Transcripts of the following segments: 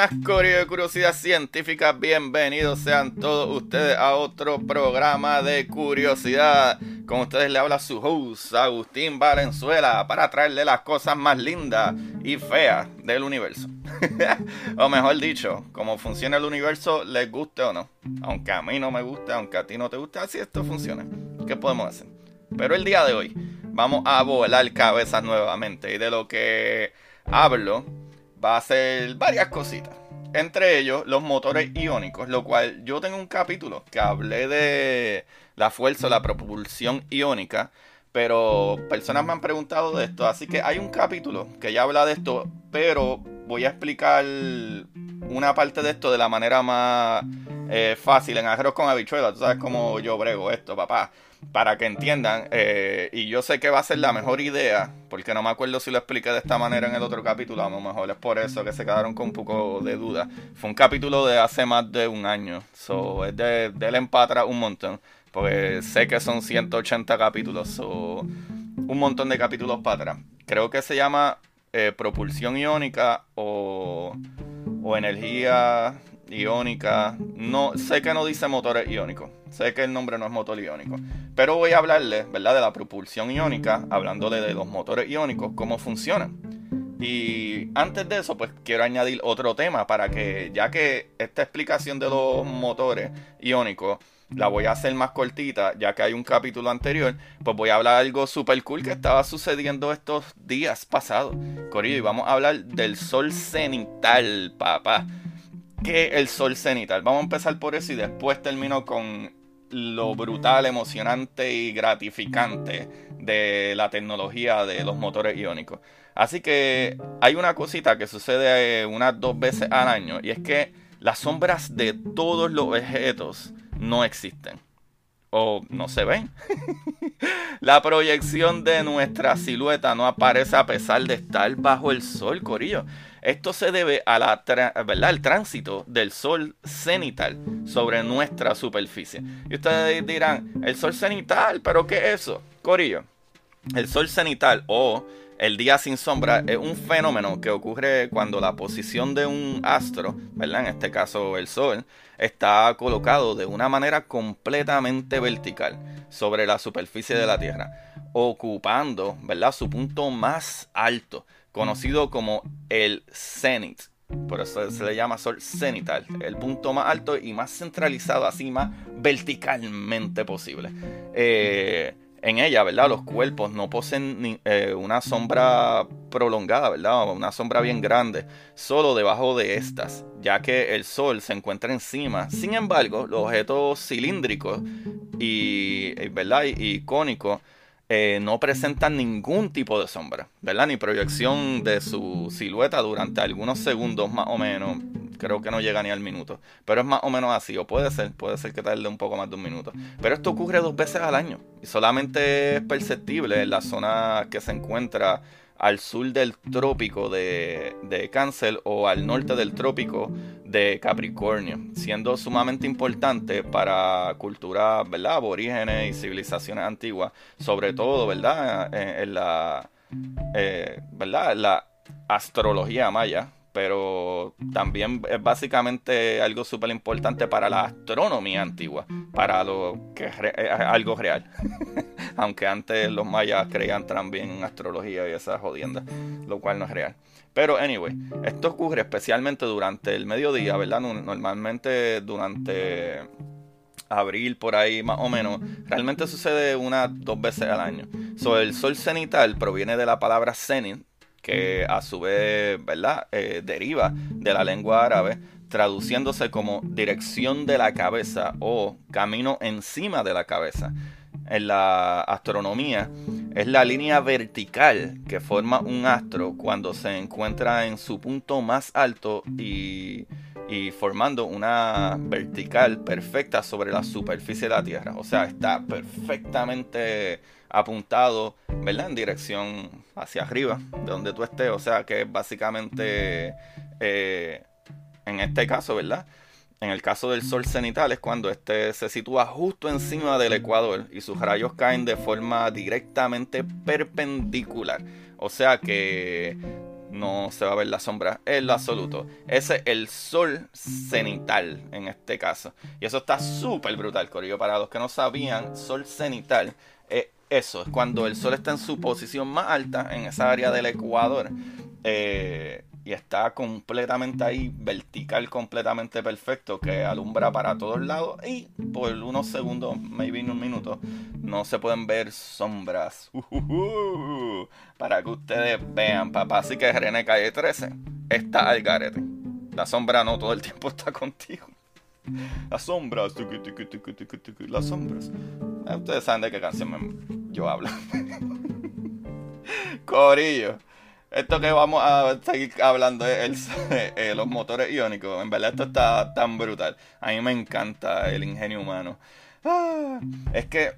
Buenas, Curiosidad Científica, bienvenidos sean todos ustedes a otro programa de curiosidad. Con ustedes le habla su host, Agustín Valenzuela, para traerle las cosas más lindas y feas del universo. o mejor dicho, cómo funciona el universo, les guste o no. Aunque a mí no me guste, aunque a ti no te guste, así esto funciona. ¿Qué podemos hacer? Pero el día de hoy vamos a volar cabezas nuevamente y de lo que hablo va a ser varias cositas. Entre ellos, los motores iónicos, lo cual yo tengo un capítulo que hablé de la fuerza, la propulsión iónica, pero personas me han preguntado de esto, así que hay un capítulo que ya habla de esto, pero voy a explicar una parte de esto de la manera más eh, fácil, en arroz con habichuelas, tú sabes cómo yo brego esto, papá para que entiendan, eh, y yo sé que va a ser la mejor idea, porque no me acuerdo si lo expliqué de esta manera en el otro capítulo, a lo mejor es por eso que se quedaron con un poco de duda. Fue un capítulo de hace más de un año, so, es de, de empatra un montón, porque sé que son 180 capítulos, so, un montón de capítulos para atrás. Creo que se llama eh, propulsión iónica o, o energía iónica. No, sé que no dice motores iónicos. Sé que el nombre no es motor iónico. Pero voy a hablarle, ¿verdad? De la propulsión iónica, hablándole de los motores iónicos, cómo funcionan. Y antes de eso, pues quiero añadir otro tema para que, ya que esta explicación de los motores iónicos la voy a hacer más cortita, ya que hay un capítulo anterior, pues voy a hablar algo super cool que estaba sucediendo estos días pasados. Corillo, y vamos a hablar del sol cenital, papá que el sol cenital. Vamos a empezar por eso y después termino con lo brutal, emocionante y gratificante de la tecnología de los motores iónicos. Así que hay una cosita que sucede unas dos veces al año y es que las sombras de todos los objetos no existen o no se ven. la proyección de nuestra silueta no aparece a pesar de estar bajo el sol, Corillo. Esto se debe a la ¿verdad? al tránsito del sol cenital sobre nuestra superficie. Y ustedes dirán, el sol cenital, ¿pero qué es eso? Corillo, el sol cenital o el día sin sombra es un fenómeno que ocurre cuando la posición de un astro, ¿verdad? En este caso el Sol, está colocado de una manera completamente vertical sobre la superficie de la Tierra, ocupando, ¿verdad? Su punto más alto, conocido como el cenit. Por eso se le llama sol cenital, el punto más alto y más centralizado, así más verticalmente posible. Eh, en ella, ¿verdad? Los cuerpos no poseen eh, una sombra prolongada, ¿verdad? Una sombra bien grande, solo debajo de estas, ya que el Sol se encuentra encima. Sin embargo, los objetos cilíndricos y, ¿verdad? y, cónicos eh, no presentan ningún tipo de sombra, ¿verdad? Ni proyección de su silueta durante algunos segundos más o menos, creo que no llega ni al minuto. Pero es más o menos así, o puede ser, puede ser que tarde un poco más de un minuto. Pero esto ocurre dos veces al año y solamente es perceptible en la zona que se encuentra al sur del trópico de, de Cáncer o al norte del trópico de Capricornio, siendo sumamente importante para culturas ¿verdad? aborígenes y civilizaciones antiguas, sobre todo ¿verdad? En, la, eh, ¿verdad? la astrología maya, pero también es básicamente algo súper importante para la astronomía antigua, para lo que es, algo real. Aunque antes los mayas creían también en astrología y esas jodiendas, lo cual no es real. Pero, anyway, esto ocurre especialmente durante el mediodía, ¿verdad? Normalmente durante abril por ahí más o menos, realmente sucede unas dos veces al año. So, el sol cenital proviene de la palabra zenit, que a su vez, ¿verdad? Eh, deriva de la lengua árabe, traduciéndose como dirección de la cabeza o camino encima de la cabeza. En la astronomía es la línea vertical que forma un astro cuando se encuentra en su punto más alto y formando una vertical perfecta sobre la superficie de la Tierra. O sea, está perfectamente apuntado, ¿verdad? En dirección hacia arriba, de donde tú estés. O sea, que básicamente, eh, en este caso, ¿verdad? En el caso del Sol cenital es cuando este se sitúa justo encima del ecuador y sus rayos caen de forma directamente perpendicular. O sea que no se va a ver la sombra en lo absoluto. Ese es el sol cenital en este caso. Y eso está súper brutal, Corillo. Para los que no sabían, sol cenital es eso, es cuando el sol está en su posición más alta, en esa área del ecuador. Eh, y está completamente ahí, vertical, completamente perfecto, que alumbra para todos lados y por unos segundos, maybe un minuto, no se pueden ver sombras. para que ustedes vean, papá. Así que René Calle 13 está al garete. La sombra no todo el tiempo está contigo. Las sombras, las sombras. Eh, ustedes saben de qué canción yo hablo. Corillo. Esto que vamos a seguir hablando es el, los motores iónicos. En verdad esto está tan brutal. A mí me encanta el ingenio humano. Ah, es que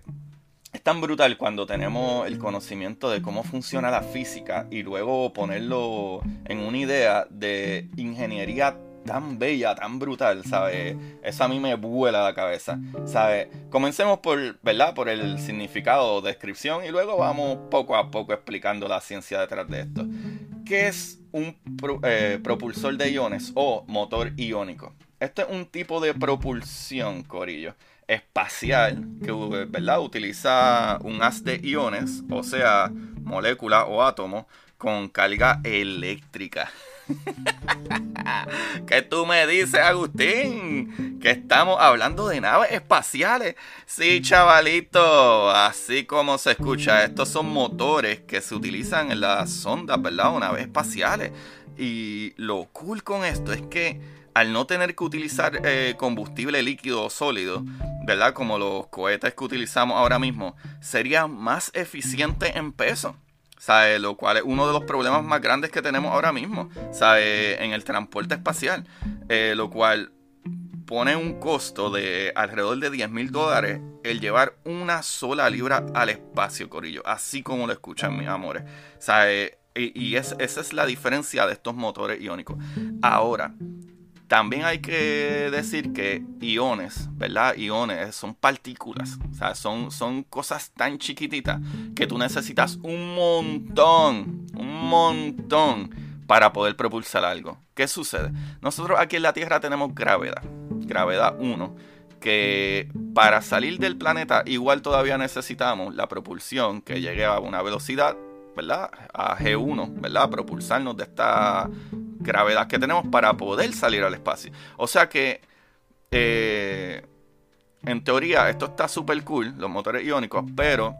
es tan brutal cuando tenemos el conocimiento de cómo funciona la física y luego ponerlo en una idea de ingeniería tan bella, tan brutal, ¿sabes? Eso a mí me vuela la cabeza, ¿sabes? Comencemos por, ¿verdad? Por el significado o descripción y luego vamos poco a poco explicando la ciencia detrás de esto. ¿Qué es un eh, propulsor de iones o motor iónico? Esto es un tipo de propulsión, Corillo, espacial que ¿verdad? utiliza un haz de iones, o sea, molécula o átomo, con carga eléctrica. ¿Qué tú me dices, Agustín? Que estamos hablando de naves espaciales. Sí, chavalito, así como se escucha, estos son motores que se utilizan en las sondas, ¿verdad? O naves espaciales. Y lo cool con esto es que al no tener que utilizar eh, combustible líquido o sólido, ¿verdad? Como los cohetes que utilizamos ahora mismo, sería más eficiente en peso. ¿Sabe? Lo cual es uno de los problemas más grandes que tenemos ahora mismo, ¿sabe? En el transporte espacial, eh, lo cual pone un costo de alrededor de 10 mil dólares el llevar una sola libra al espacio, Corillo, así como lo escuchan mis amores, ¿sabe? Y, y esa es la diferencia de estos motores iónicos. Ahora, también hay que decir que iones, ¿verdad? Iones son partículas, o sea, son, son cosas tan chiquititas que tú necesitas un montón, un montón para poder propulsar algo. ¿Qué sucede? Nosotros aquí en la Tierra tenemos gravedad, gravedad 1, que para salir del planeta igual todavía necesitamos la propulsión que llegue a una velocidad, ¿verdad? A G1, ¿verdad? Propulsarnos de esta gravedad que tenemos para poder salir al espacio. O sea que, eh, en teoría, esto está súper cool, los motores iónicos, pero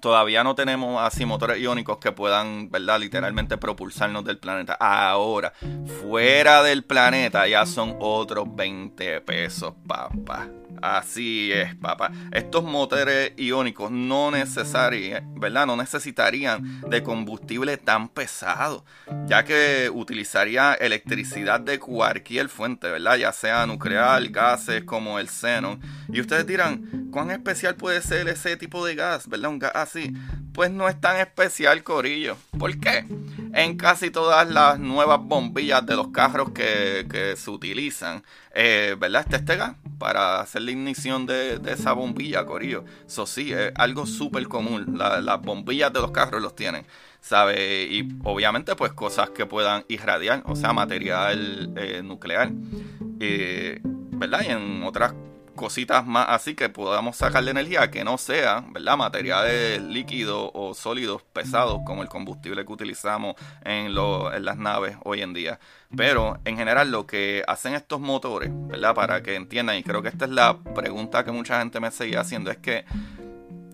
todavía no tenemos así motores iónicos que puedan, ¿verdad? Literalmente propulsarnos del planeta. Ahora, fuera del planeta ya son otros 20 pesos, papá. Así es, papá. Estos motores iónicos no ¿verdad? No necesitarían de combustible tan pesado, ya que utilizaría electricidad de cualquier fuente, ¿verdad? Ya sea nuclear, gases como el xenon. Y ustedes dirán, ¿cuán especial puede ser ese tipo de gas, ¿verdad? Un gas así. Pues no es tan especial, Corillo. ¿Por qué? En casi todas las nuevas bombillas de los carros que, se utilizan, eh, ¿verdad? Este gas para hacer la ignición de, esa bombilla, Corillo. Eso sí, es algo súper común. las bombillas de los carros los tienen, ¿sabe? Y obviamente, pues cosas que puedan irradiar, o sea, material eh, nuclear, eh, ¿verdad? Y en otras cositas más así que podamos sacarle energía que no sean, ¿verdad? Materiales líquidos o sólidos pesados como el combustible que utilizamos en, en las naves hoy en día. Pero en general lo que hacen estos motores, ¿verdad? Para que entiendan, y creo que esta es la pregunta que mucha gente me seguía haciendo, es que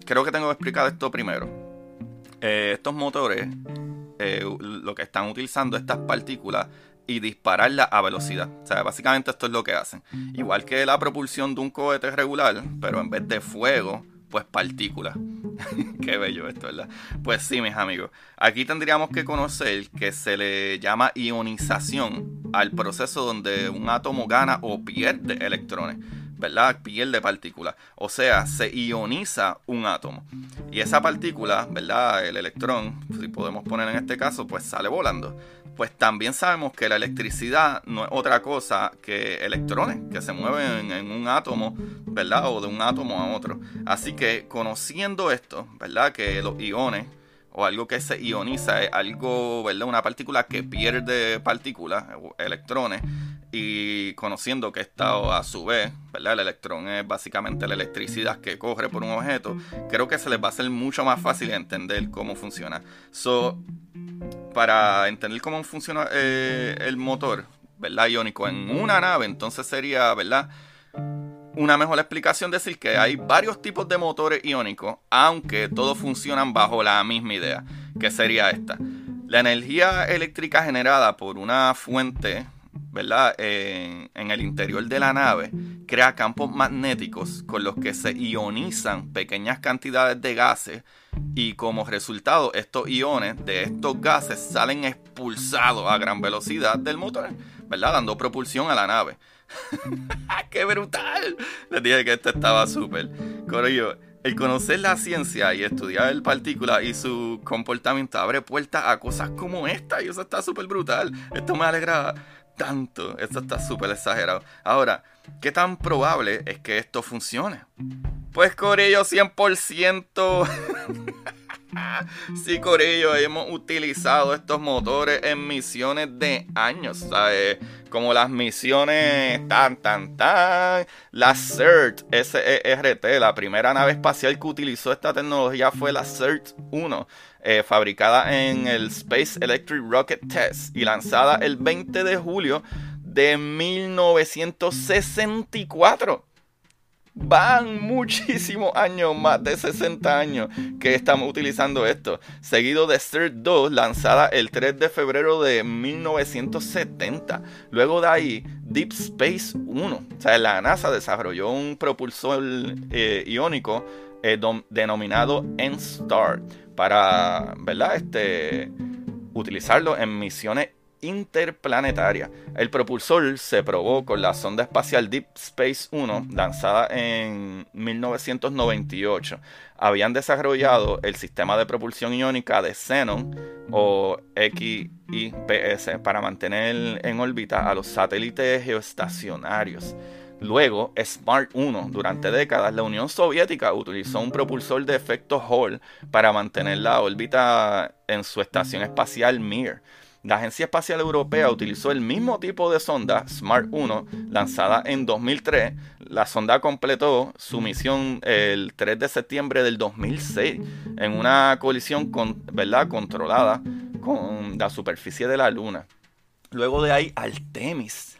creo que tengo que explicar esto primero. Eh, estos motores, eh, lo que están utilizando estas partículas y dispararla a velocidad. O sea, básicamente esto es lo que hacen. Igual que la propulsión de un cohete regular, pero en vez de fuego, pues partículas. Qué bello esto, ¿verdad? Pues sí, mis amigos. Aquí tendríamos que conocer que se le llama ionización al proceso donde un átomo gana o pierde electrones. ¿verdad? Pierde partículas. O sea, se ioniza un átomo. Y esa partícula, ¿verdad? El electrón, si podemos poner en este caso, pues sale volando pues también sabemos que la electricidad no es otra cosa que electrones que se mueven en, un átomo, ¿verdad? O de un átomo a otro. Así que conociendo esto, ¿verdad? Que los iones o algo que se ioniza es algo, ¿verdad? Una partícula que pierde partículas, electrones, y conociendo que esta a su vez, ¿verdad? El electrón es básicamente la electricidad que corre por un objeto, creo que se les va a hacer mucho más fácil entender cómo funciona. So, para entender cómo funciona eh, el motor, ¿verdad? Iónico en una nave, entonces sería, ¿verdad? Una mejor explicación decir que hay varios tipos de motores iónicos, aunque todos funcionan bajo la misma idea, que sería esta. La energía eléctrica generada por una fuente ¿verdad? En, en, el interior de la nave crea campos magnéticos con los que se ionizan pequeñas cantidades de gases y como resultado estos iones de estos gases salen expulsados a gran velocidad del motor, ¿verdad? Dando propulsión a la nave. ¡Qué brutal! Les dije que esto estaba súper. Corillo, el conocer la ciencia y estudiar el partícula y su comportamiento abre puertas a cosas como esta y eso está súper brutal. Esto me alegra tanto. Esto está súper exagerado. Ahora, ¿qué tan probable es que esto funcione? Pues Corillo, 100%. sí, Corillo, hemos utilizado estos motores en misiones de años, ¿sabes? Como las misiones tan, tan, tan. La CERT, SERT, la primera nave espacial que utilizó esta tecnología fue la CERT 1 eh, fabricada en el Space Electric Rocket Test y lanzada el 20 de julio de 1964 van muchísimos años, más de 60 años que estamos utilizando esto. Seguido de CERT 2, lanzada el 3 de febrero de 1970. Luego de ahí, Deep Space 1. O sea, la NASA desarrolló un propulsor eh, iónico eh, denominado N-STAR para, ¿verdad? Este, utilizarlo en misiones interplanetarias. El propulsor se probó con la sonda espacial Deep Space 1, lanzada en 1998. Habían desarrollado el sistema de propulsión iónica de Xenon o XIPS para mantener en órbita a los satélites geoestacionarios. Luego, Smart 1. Durante décadas, la Unión Soviética utilizó un propulsor de efecto Hall para mantener la órbita en su estación espacial Mir. La Agencia Espacial Europea utilizó el mismo tipo de sonda, Smart 1, lanzada en 2003. La sonda completó su misión el 3 de septiembre del 2006 en una colisión controlada con la superficie de la Luna. Luego de ahí, Artemis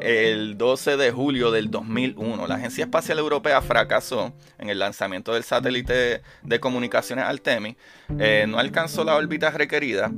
el 12 de julio del 2001, la Agencia Espacial Europea fracasó en el lanzamiento del satélite de comunicaciones Artemis. Eh, no alcanzó la órbita requerida.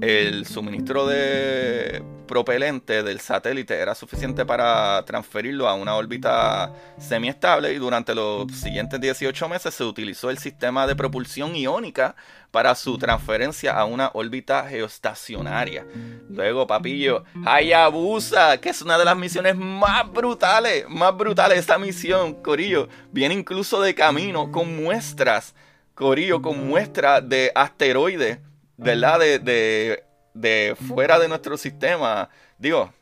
El suministro de propelente del satélite era suficiente para transferirlo a una órbita semiestable y durante los siguientes 18 meses se utilizó el sistema de propulsión iónica para su transferencia a una órbita geoestacionaria. Luego, papillo, Hayabusa, que es una de las misiones más brutales, más brutales. Esta misión, Corillo, viene incluso de camino con muestras, Corillo, con muestras de asteroides, ¿verdad? De, de, fuera de nuestro sistema. Digo,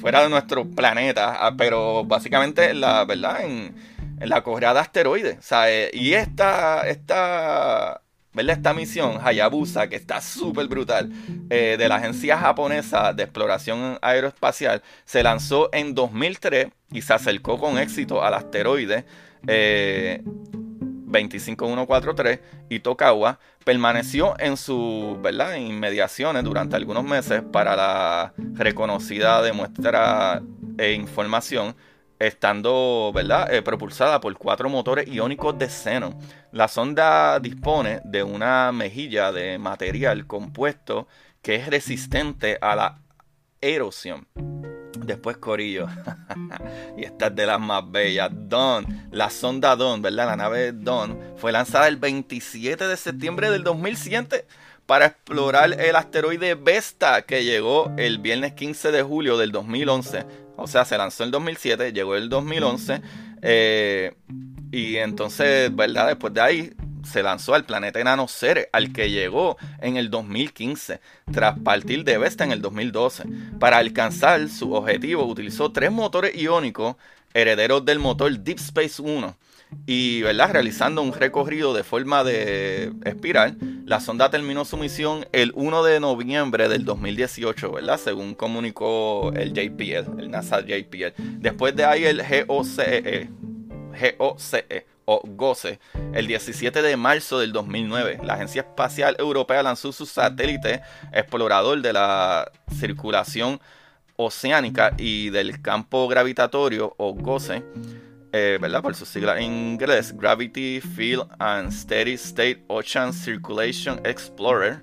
fuera de nuestro planeta, ah, pero básicamente la verdad en, en la correa de asteroides. ¿sabes? Y esta, esta ¿verdad? Esta misión, Hayabusa, que está súper brutal, eh, de la agencia japonesa de exploración aeroespacial, se lanzó en 2003 y se acercó con éxito al asteroide eh, 25143 Itokawa. Permaneció en sus inmediaciones durante algunos meses para la reconocida demuestra e información estando ¿verdad? Eh, propulsada por cuatro motores iónicos de xenon. La sonda dispone de una mejilla de material compuesto que es resistente a la erosión. Después Corillo. y esta es de las más bellas. Dawn. La sonda Dawn, ¿verdad? La nave Dawn fue lanzada el 27 de septiembre del 2007 para explorar el asteroide Vesta que llegó el viernes 15 de julio del 2011 o sea, se lanzó en el 2007, llegó el 2011. Eh, y entonces, ¿verdad? Después de ahí se lanzó al planeta enano Ceres, al que llegó en el 2015, tras partir de Vesta en el 2012. Para alcanzar su objetivo, utilizó tres motores iónicos herederos del motor Deep Space 1 y ¿verdad? realizando un recorrido de forma de espiral. La sonda terminó su misión el 1 de noviembre del 2018, ¿verdad? según comunicó el JPL, el NASA JPL. Después de ahí el GOCE, GOCE o GOCE, el 17 de marzo del 2009, la Agencia Espacial Europea lanzó su satélite explorador de la circulación oceánica y del campo gravitatorio o GOCE eh, ¿verdad? Por su sigla en inglés, Gravity Field and Steady State Ocean Circulation Explorer,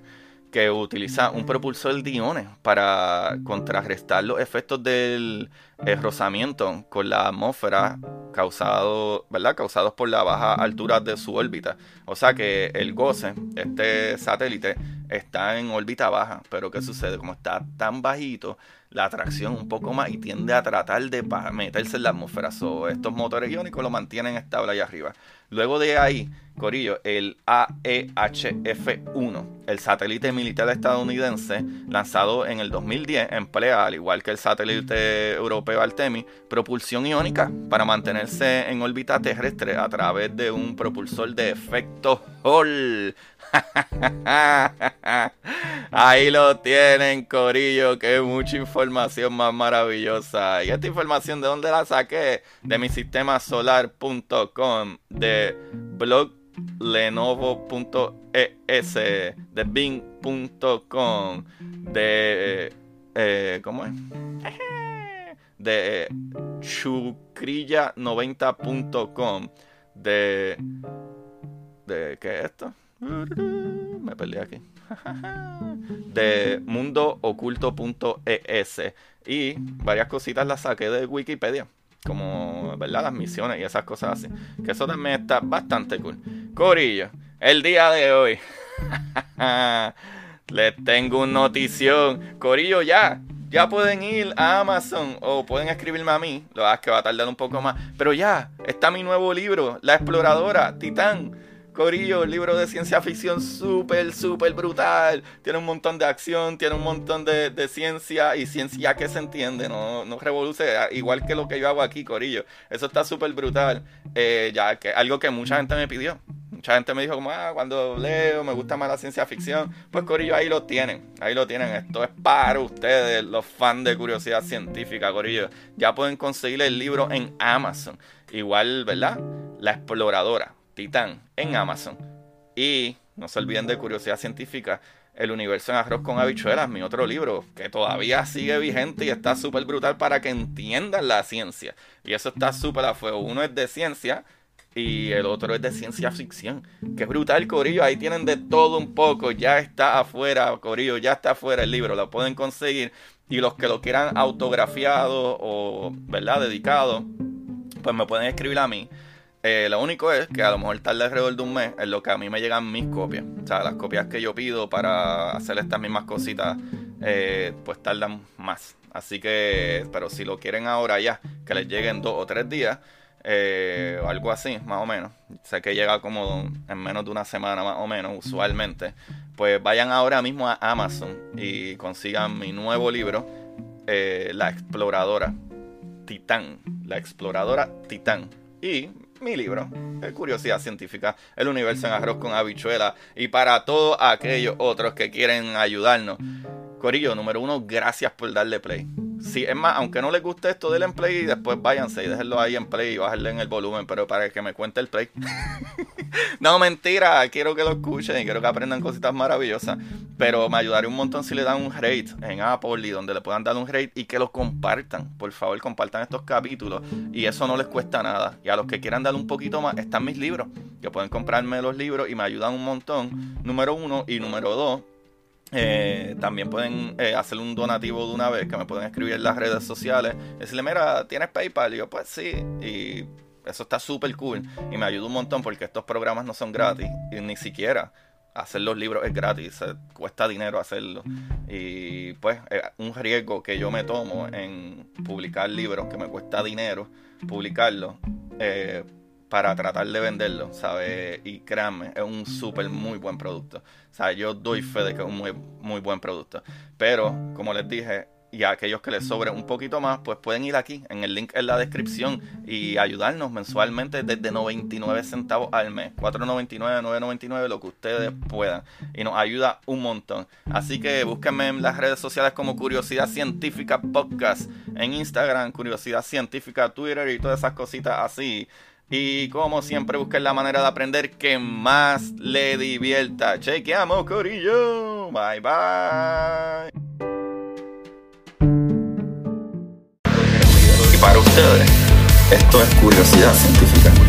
que utiliza un propulsor de iones para contrarrestar los efectos del eh, rozamiento con la atmósfera causado, ¿verdad? causados por la baja altura de su órbita. O sea que el GOCE, este satélite, está en órbita baja, pero ¿qué sucede? Como está tan bajito, la atracción un poco más y tiende a tratar de meterse en la atmósfera. estos motores iónicos lo mantienen estable ahí arriba. Luego de ahí, Corillo, el AEHF-1, el satélite militar estadounidense lanzado en el 2010, emplea, al igual que el satélite europeo Artemis, propulsión iónica para mantenerse en órbita terrestre a través de un propulsor de efecto Hall. Ahí lo tienen, Corillo. Que mucha información más maravillosa. ¿Y esta información de dónde la saqué? De mi sistema solar.com, de blog lenovo.es, de bing.com, de... Eh, ¿Cómo es? De chucrilla90.com, de... ¿De qué es esto? Me perdí aquí. De mundooculto.es. Y varias cositas las saqué de Wikipedia. Como, ¿verdad? Las misiones y esas cosas así. Que eso también está bastante cool. Corillo, el día de hoy. Les tengo una notición. Corillo, ya. Ya pueden ir a Amazon o pueden escribirme a mí. Lo que va a tardar un poco más. Pero ya, está mi nuevo libro, La Exploradora, Titán Corillo, libro de ciencia ficción súper, súper brutal. Tiene un montón de acción, tiene un montón de, ciencia y ciencia que se entiende, no, no revoluce, igual que lo que yo hago aquí, Corillo. Eso está súper brutal. Eh, ya que algo que mucha gente me pidió. Mucha gente me dijo como, ah, cuando leo me gusta más la ciencia ficción. Pues Corillo, ahí lo tienen. Ahí lo tienen. Esto es para ustedes, los fans de curiosidad científica, Corillo. Ya pueden conseguir el libro en Amazon. Igual, ¿verdad? La exploradora Titán en Amazon. Y no se olviden de Curiosidad Científica, El Universo en Arroz con Habichuelas, mi otro libro, que todavía sigue vigente y está súper brutal para que entiendan la ciencia. Y eso está súper a fuego. Uno es de ciencia y el otro es de ciencia ficción. Que brutal, Corillo. Ahí tienen de todo un poco. Ya está afuera, Corillo, ya está afuera el libro. Lo pueden conseguir. Y los que lo quieran autografiado o, ¿verdad?, dedicado, pues me pueden escribir a mí eh, lo único es que a lo mejor tarda alrededor de un mes en lo que a mí me llegan mis copias. O sea, las copias que yo pido para hacer estas mismas cositas, eh, pues tardan más. Así que, pero si lo quieren ahora ya, que les lleguen dos o tres días, eh, o algo así, más o menos. Sé que llega como en menos de una semana, más o menos, usualmente. Pues vayan ahora mismo a Amazon y consigan mi nuevo libro, La Exploradora Titán. La Exploradora Titán. Y mi libro, Curiosidad Científica, el universo en arroz con habichuela, y para todos aquellos otros que quieren ayudarnos. Corillo, número uno, gracias por darle play. Sí, es más, aunque no les guste esto, denle en play y después váyanse y déjenlo ahí en play y bajarle en el volumen, pero para que me cuente el play. no, mentira, quiero que lo escuchen y quiero que aprendan cositas maravillosas. Pero me ayudaría un montón si le dan un rate en Apple y donde le puedan dar un rate y que lo compartan. Por favor, compartan estos capítulos y eso no les cuesta nada. Y a los que quieran darle un poquito más, están mis libros, que pueden comprarme los libros y me ayudan un montón. Número uno y número dos eh, también pueden eh, hacer un donativo de una vez, que me pueden escribir en las redes sociales. Decirle, mira, ¿tienes PayPal? Y yo, pues sí. Y eso está súper cool. Y me ayuda un montón porque estos programas no son gratis. Y ni siquiera hacer los libros es gratis. cuesta dinero hacerlo. Y pues, un riesgo que yo me tomo en publicar libros que me cuesta dinero publicarlo. Para tratar de venderlo, ¿sabes? Y créanme, es un súper muy buen producto. O sea, yo doy fe de que es un muy, muy buen producto. Pero, como les dije, y a aquellos que les sobre un poquito más, pues pueden ir aquí en el link en la descripción y ayudarnos mensualmente desde 99 centavos al mes. 4.99, 9.99, lo que ustedes puedan. Y nos ayuda un montón. Así que búsquenme en las redes sociales como Curiosidad Científica Podcast. En Instagram, Curiosidad Científica, Twitter y todas esas cositas así. Y como siempre, busquen la manera de aprender que más le divierta. Chequeamos, Corillo. Bye bye. Y para ustedes, esto es curiosidad científica.